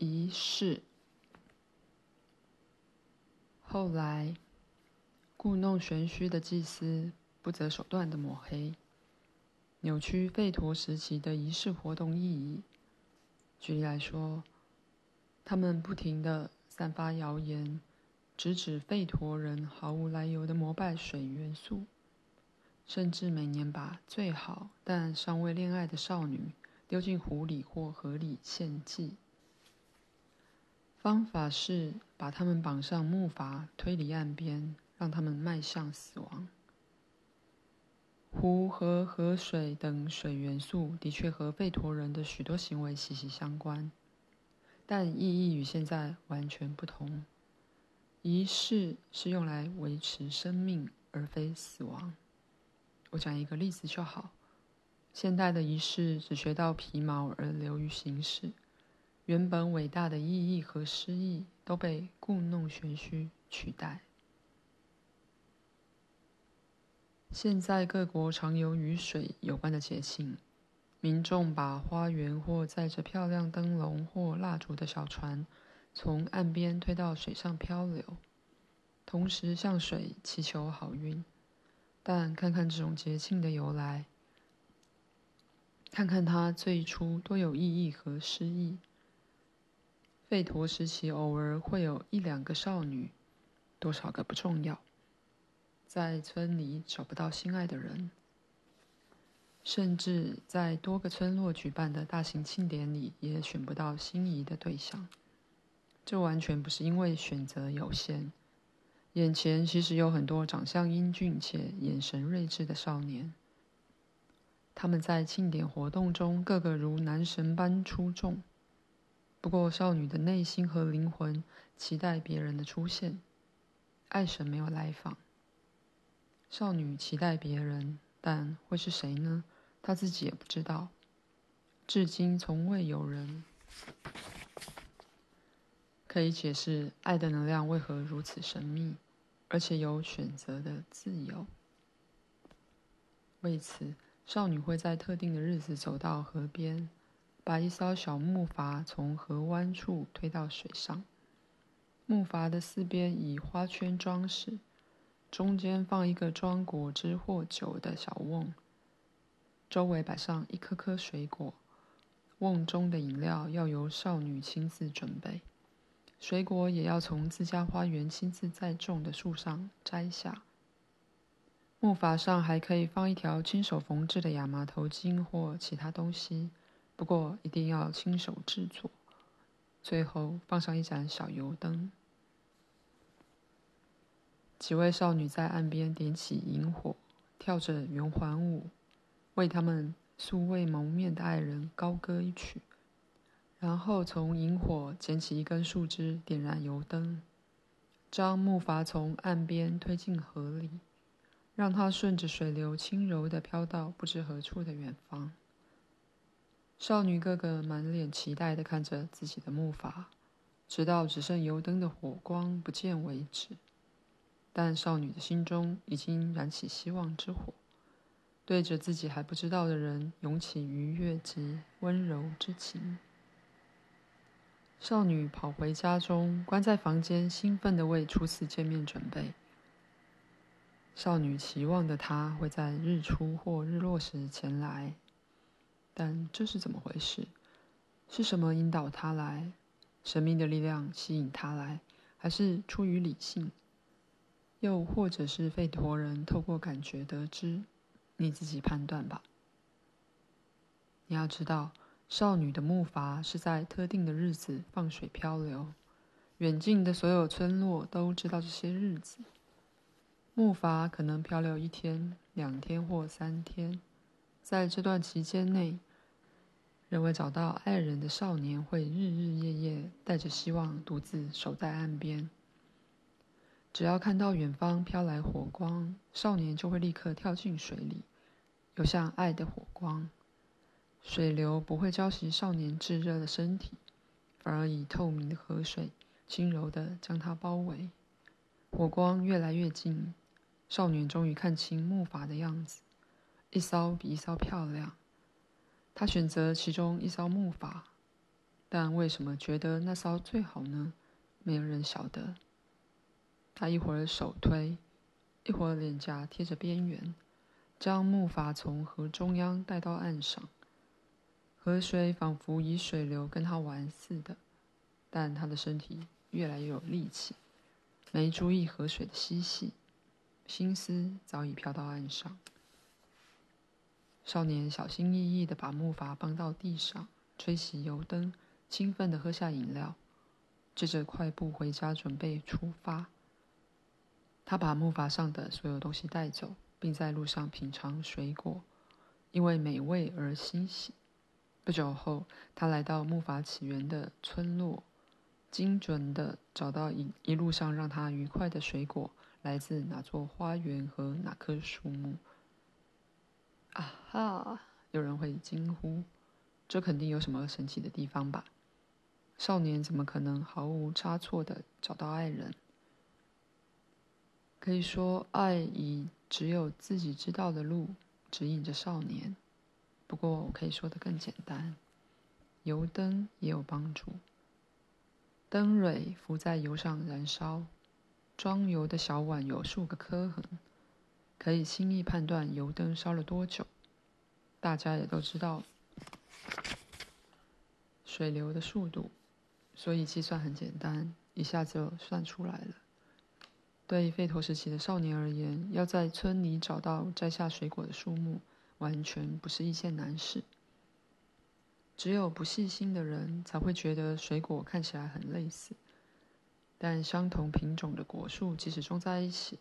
仪式。后来，故弄玄虚的祭司不择手段的抹黑、扭曲吠陀时期的仪式活动意义。举例来说，他们不停地散发谣言，直指吠陀人毫无来由的膜拜水元素，甚至每年把最好但尚未恋爱的少女丢进湖里或河里献祭。方法是把他们绑上木筏，推离岸边，让他们迈向死亡。湖和河水等水元素的确和吠陀人的许多行为息息相关，但意义与现在完全不同。仪式是用来维持生命，而非死亡。我讲一个例子就好：现代的仪式只学到皮毛而流于形式。原本伟大的意义和诗意都被故弄玄虚取代。现在各国常有与水有关的节庆，民众把花园或载着漂亮灯笼或蜡烛的小船从岸边推到水上漂流，同时向水祈求好运。但看看这种节庆的由来，看看它最初多有意义和诗意。吠陀时期，偶尔会有一两个少女，多少个不重要，在村里找不到心爱的人，甚至在多个村落举办的大型庆典里，也选不到心仪的对象。这完全不是因为选择有限，眼前其实有很多长相英俊且眼神睿智的少年，他们在庆典活动中个个如男神般出众。不过，少女的内心和灵魂期待别人的出现，爱神没有来访。少女期待别人，但会是谁呢？她自己也不知道。至今，从未有人可以解释爱的能量为何如此神秘，而且有选择的自由。为此，少女会在特定的日子走到河边。把一艘小木筏从河湾处推到水上，木筏的四边以花圈装饰，中间放一个装果汁或酒的小瓮，周围摆上一颗颗水果，瓮中的饮料要由少女亲自准备，水果也要从自家花园亲自栽种的树上摘下。木筏上还可以放一条亲手缝制的亚麻头巾或其他东西。不过一定要亲手制作，最后放上一盏小油灯。几位少女在岸边点起萤火，跳着圆环舞，为他们素未谋面的爱人高歌一曲，然后从萤火捡起一根树枝，点燃油灯，将木筏从岸边推进河里，让它顺着水流轻柔地飘到不知何处的远方。少女哥哥满脸期待地看着自己的木筏，直到只剩油灯的火光不见为止。但少女的心中已经燃起希望之火，对着自己还不知道的人涌起愉悦及温柔之情。少女跑回家中，关在房间，兴奋地为初次见面准备。少女期望的他会在日出或日落时前来。但这是怎么回事？是什么引导他来？神秘的力量吸引他来，还是出于理性？又或者是吠陀人透过感觉得知？你自己判断吧。你要知道，少女的木筏是在特定的日子放水漂流，远近的所有村落都知道这些日子。木筏可能漂流一天、两天或三天，在这段期间内。认为找到爱人的少年会日日夜夜带着希望独自守在岸边。只要看到远方飘来火光，少年就会立刻跳进水里，游向爱的火光。水流不会浇熄少年炙热的身体，反而以透明的河水轻柔地将他包围。火光越来越近，少年终于看清木筏的样子，一艘比一艘漂亮。他选择其中一艘木筏，但为什么觉得那艘最好呢？没有人晓得。他一会儿手推，一会儿脸颊贴着边缘，将木筏从河中央带到岸上。河水仿佛以水流跟他玩似的，但他的身体越来越有力气，没注意河水的嬉戏，心思早已飘到岸上。少年小心翼翼地把木筏绑到地上，吹熄油灯，兴奋地喝下饮料，接着快步回家准备出发。他把木筏上的所有东西带走，并在路上品尝水果，因为美味而欣喜。不久后，他来到木筏起源的村落，精准地找到一一路上让他愉快的水果来自哪座花园和哪棵树木。啊哈！有人会惊呼：“这肯定有什么神奇的地方吧？”少年怎么可能毫无差错地找到爱人？可以说，爱以只有自己知道的路指引着少年。不过，我可以说得更简单：油灯也有帮助。灯蕊浮在油上燃烧，装油的小碗有数个磕痕。可以轻易判断油灯烧了多久，大家也都知道水流的速度，所以计算很简单，一下就算出来了。对吠陀时期的少年而言，要在村里找到摘下水果的树木，完全不是一件难事。只有不细心的人才会觉得水果看起来很类似，但相同品种的果树即使种在一起。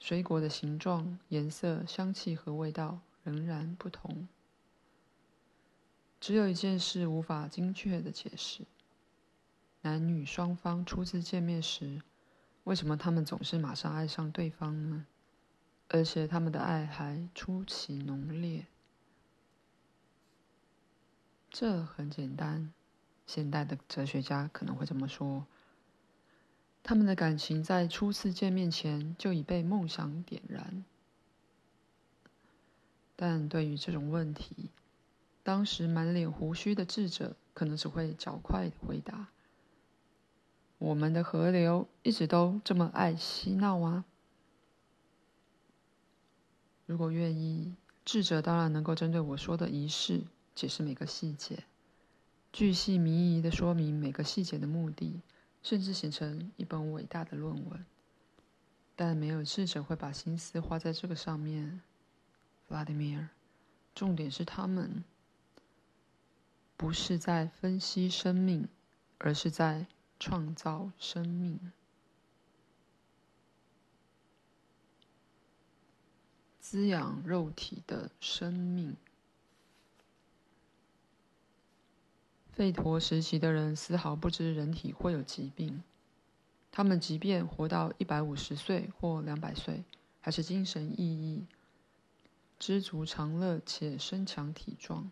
水果的形状、颜色、香气和味道仍然不同。只有一件事无法精确地解释：男女双方初次见面时，为什么他们总是马上爱上对方呢？而且他们的爱还出奇浓烈。这很简单，现代的哲学家可能会这么说。他们的感情在初次见面前就已被梦想点燃，但对于这种问题，当时满脸胡须的智者可能只会较快地回答：“我们的河流一直都这么爱嬉闹啊！”如果愿意，智者当然能够针对我说的仪式解释每个细节，巨细靡遗的说明每个细节的目的。甚至写成一本伟大的论文，但没有智者会把心思花在这个上面。弗拉迪米尔，重点是他们不是在分析生命，而是在创造生命，滋养肉体的生命。吠陀时期的人丝毫不知人体会有疾病，他们即便活到一百五十岁或两百岁，还是精神奕奕、知足常乐且身强体壮。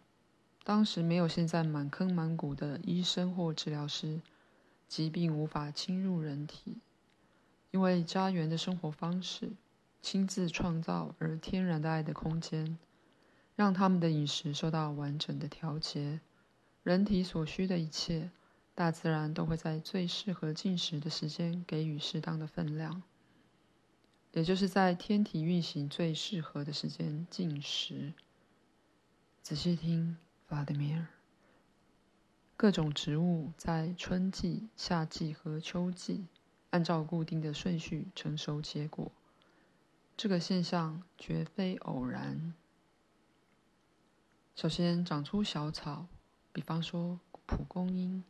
当时没有现在满坑满谷的医生或治疗师，疾病无法侵入人体，因为家园的生活方式、亲自创造而天然的爱的空间，让他们的饮食受到完整的调节。人体所需的一切，大自然都会在最适合进食的时间给予适当的分量，也就是在天体运行最适合的时间进食。仔细听，弗拉德米尔，各种植物在春季、夏季和秋季按照固定的顺序成熟结果，这个现象绝非偶然。首先长出小草。比方说蒲公英，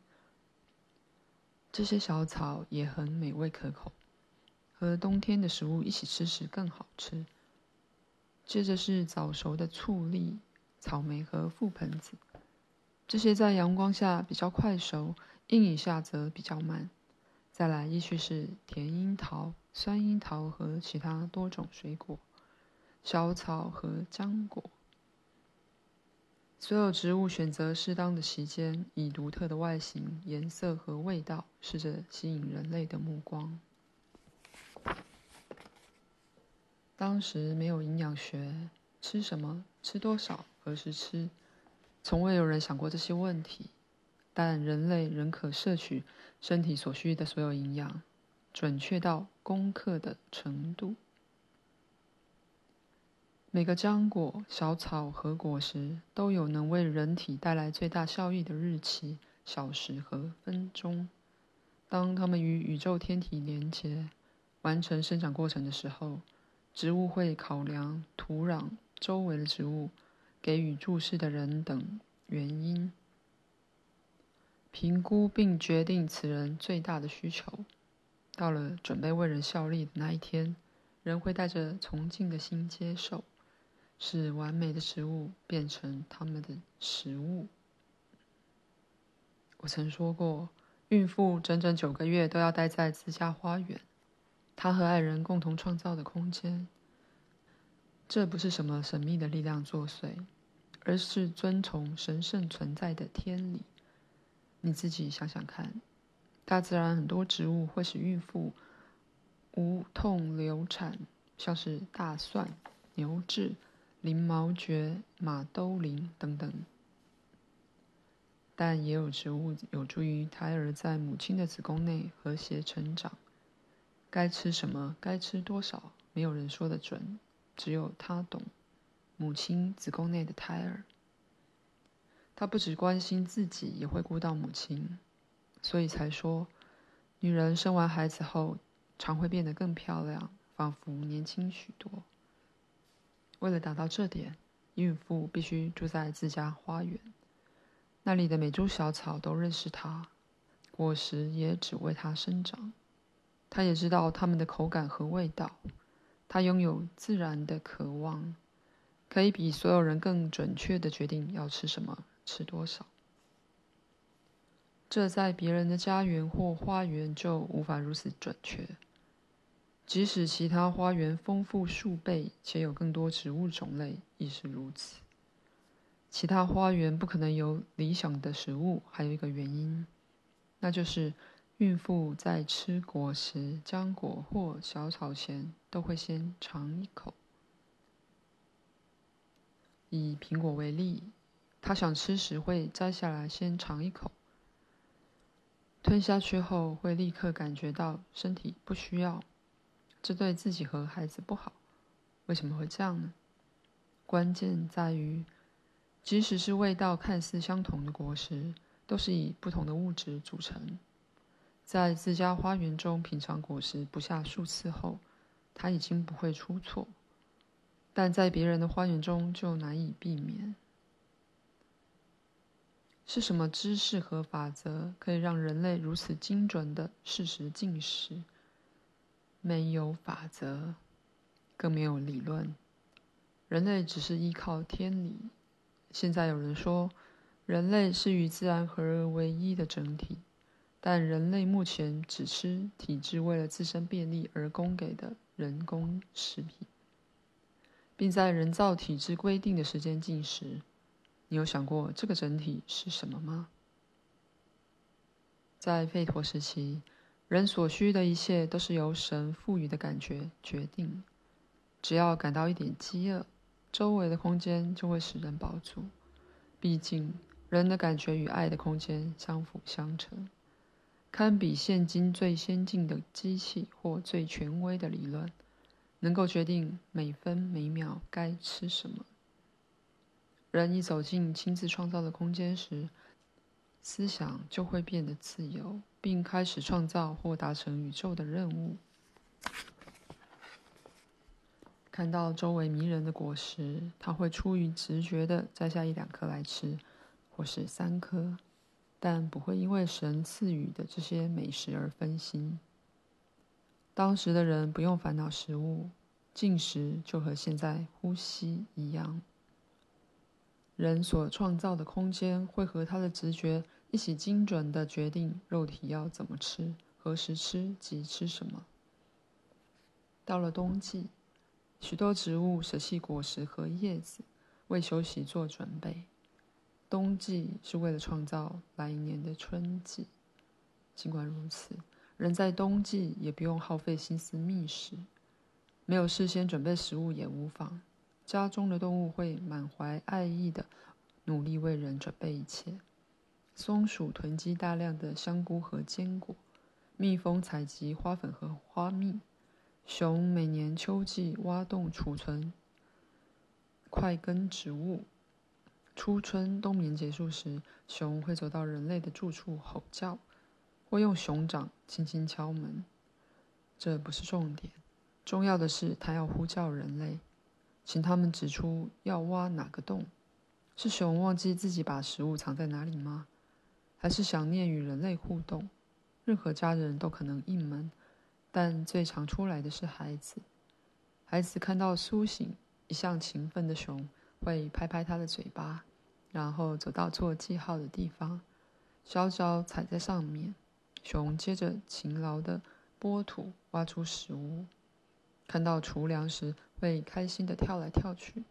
这些小草也很美味可口，和冬天的食物一起吃时更好吃。接着是早熟的醋栗、草莓和覆盆子，这些在阳光下比较快熟，阴影下则比较慢。再来依序是甜樱桃、酸樱桃和其他多种水果、小草和浆果。所有植物选择适当的时间，以独特的外形、颜色和味道，试着吸引人类的目光。当时没有营养学，吃什么、吃多少、何时吃，从未有人想过这些问题。但人类仍可摄取身体所需的所有营养，准确到公克的程度。每个浆果、小草和果实都有能为人体带来最大效益的日期、小时和分钟。当它们与宇宙天体连接，完成生长过程的时候，植物会考量土壤、周围的植物、给予注视的人等原因，评估并决定此人最大的需求。到了准备为人效力的那一天，人会带着崇敬的心接受，使完美的植物变成他们的食物。我曾说过。孕妇整整九个月都要待在自家花园，她和爱人共同创造的空间。这不是什么神秘的力量作祟，而是遵从神圣存在的天理。你自己想想看，大自然很多植物会使孕妇无痛流产，像是大蒜、牛至、綾毛蕨、马兜铃等等。但也有植物有助于胎儿在母亲的子宫内和谐成长。该吃什么，该吃多少，没有人说得准，只有他懂。母亲子宫内的胎儿，他不只关心自己，也会顾到母亲，所以才说，女人生完孩子后常会变得更漂亮，仿佛年轻许多。为了达到这点，孕妇必须住在自家花园。那里的每株小草都认识它，果实也只为它生长。它也知道它们的口感和味道。它拥有自然的渴望，可以比所有人更准确地决定要吃什么、吃多少。这在别人的家园或花园就无法如此准确。即使其他花园丰富数倍，且有更多植物种类，亦是如此。其他花园不可能有理想的食物，还有一个原因，那就是孕妇在吃果实、浆果或小草前，都会先尝一口。以苹果为例，她想吃时会摘下来先尝一口，吞下去后会立刻感觉到身体不需要，这对自己和孩子不好。为什么会这样呢？关键在于。即使是味道看似相同的果实，都是以不同的物质组成。在自家花园中品尝果实不下数次后，他已经不会出错；但在别人的花园中就难以避免。是什么知识和法则可以让人类如此精准的适时进食？没有法则，更没有理论。人类只是依靠天理。现在有人说，人类是与自然合而为一的整体，但人类目前只吃体制为了自身便利而供给的人工食品，并在人造体制规定的时间进食。你有想过这个整体是什么吗？在吠陀时期，人所需的一切都是由神赋予的感觉决定，只要感到一点饥饿。周围的空间就会使人饱足。毕竟，人的感觉与爱的空间相辅相成，堪比现今最先进的机器或最权威的理论，能够决定每分每秒该吃什么。人一走进亲自创造的空间时，思想就会变得自由，并开始创造或达成宇宙的任务。看到周围迷人的果实，他会出于直觉的摘下一两颗来吃，或是三颗，但不会因为神赐予的这些美食而分心。当时的人不用烦恼食物，进食就和现在呼吸一样。人所创造的空间会和他的直觉一起精准的决定肉体要怎么吃、何时吃及吃什么。到了冬季。许多植物舍弃果实和叶子，为休息做准备。冬季是为了创造来年的春季。尽管如此，人在冬季也不用耗费心思觅食，没有事先准备食物也无妨。家中的动物会满怀爱意的努力为人准备一切。松鼠囤积大量的香菇和坚果，蜜蜂采集花粉和花蜜，熊每年秋季挖洞储存块根植物。初春冬眠结束时，熊会走到人类的住处吼叫，或用熊掌轻轻敲门。这不是重点，重要的是它要呼叫人类，请他们指出要挖哪个洞。是熊忘记自己把食物藏在哪里吗？还是想念与人类互动？任何家人都可能应门，但最常出来的是孩子。孩子看到苏醒、一向勤奋的熊，会拍拍他的嘴巴。然后走到做记号的地方，小脚踩在上面。熊接着勤劳地拨土，挖出食物。看到储粮时，会开心地跳来跳去，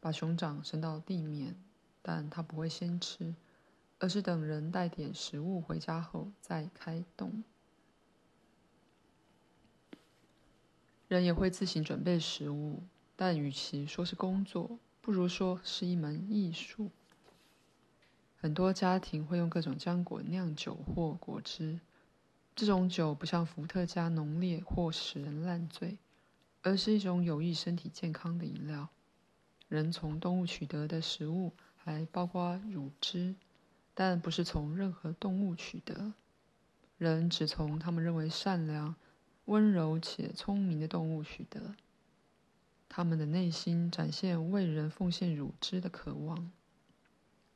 把熊掌伸到地面。但它不会先吃，而是等人带点食物回家后再开动。人也会自行准备食物，但与其说是工作，不如说是一门艺术。很多家庭会用各种浆果酿酒或果汁，这种酒不像伏特加浓烈或使人烂醉，而是一种有益身体健康的饮料。人从动物取得的食物还包括乳汁，但不是从任何动物取得。人只从他们认为善良、温柔且聪明的动物取得。他们的内心展现为人奉献乳汁的渴望。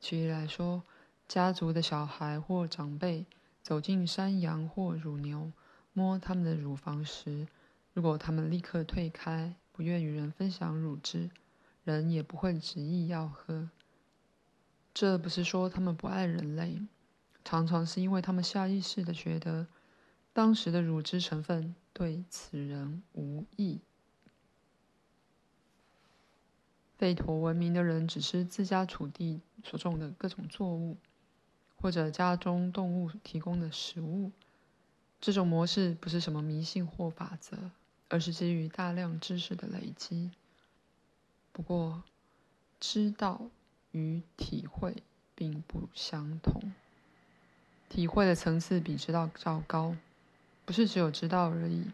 举例来说，家族的小孩或长辈走进山羊或乳牛，摸他们的乳房时，如果他们立刻退开，不愿与人分享乳汁，人也不会执意要喝。这不是说他们不爱人类，常常是因为他们下意识的觉得，当时的乳汁成分对此人无益。吠陀文明的人只吃自家土地所种的各种作物，或者家中动物提供的食物。这种模式不是什么迷信或法则，而是基于大量知识的累积。不过，知道与体会并不相同。体会的层次比知道较高，不是只有知道而已。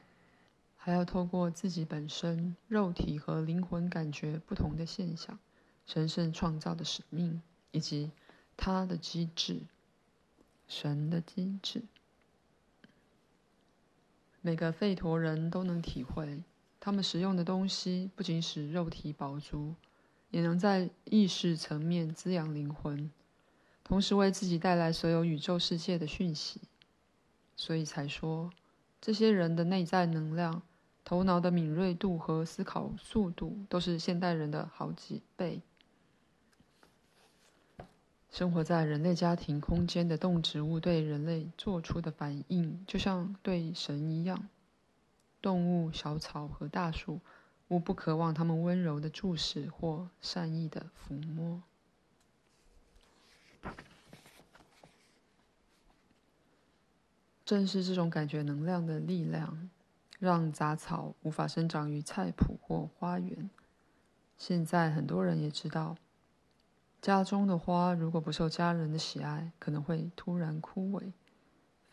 还要透过自己本身肉体和灵魂感觉不同的现象，神圣创造的使命，以及它的机制，神的机制。每个吠陀人都能体会，他们食用的东西不仅使肉体饱足，也能在意识层面滋养灵魂，同时为自己带来所有宇宙世界的讯息。所以才说，这些人的内在能量。头脑的敏锐度和思考速度都是现代人的好几倍。生活在人类家庭空间的动植物对人类做出的反应，就像对神一样。动物、小草和大树，无不渴望他们温柔的注视或善意的抚摸。正是这种感觉能量的力量。让杂草无法生长于菜圃或花园。现在很多人也知道，家中的花如果不受家人的喜爱，可能会突然枯萎；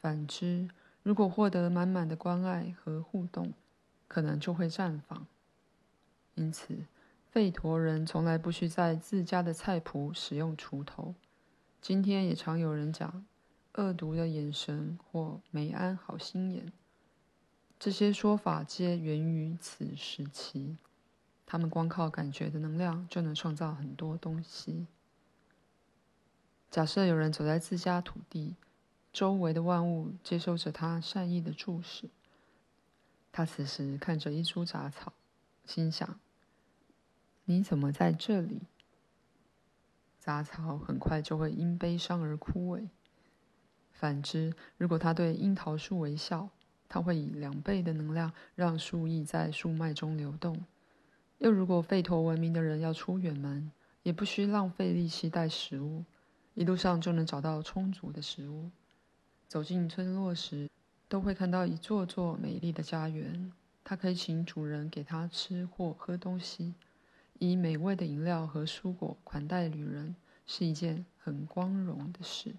反之，如果获得满满的关爱和互动，可能就会绽放。因此，吠陀人从来不需在自家的菜圃使用锄头。今天也常有人讲“恶毒的眼神”或“没安好心眼”。这些说法皆源于此时期，他们光靠感觉的能量就能创造很多东西。假设有人走在自家土地，周围的万物接受着他善意的注视，他此时看着一株杂草，心想：“你怎么在这里？”杂草很快就会因悲伤而枯萎。反之，如果他对樱桃树微笑，它会以两倍的能量让树液在树脉中流动。又如果吠陀文明的人要出远门，也不需浪费力气带食物，一路上就能找到充足的食物。走进村落时，都会看到一座座美丽的家园。他可以请主人给他吃或喝东西，以美味的饮料和蔬果款待旅人，是一件很光荣的事。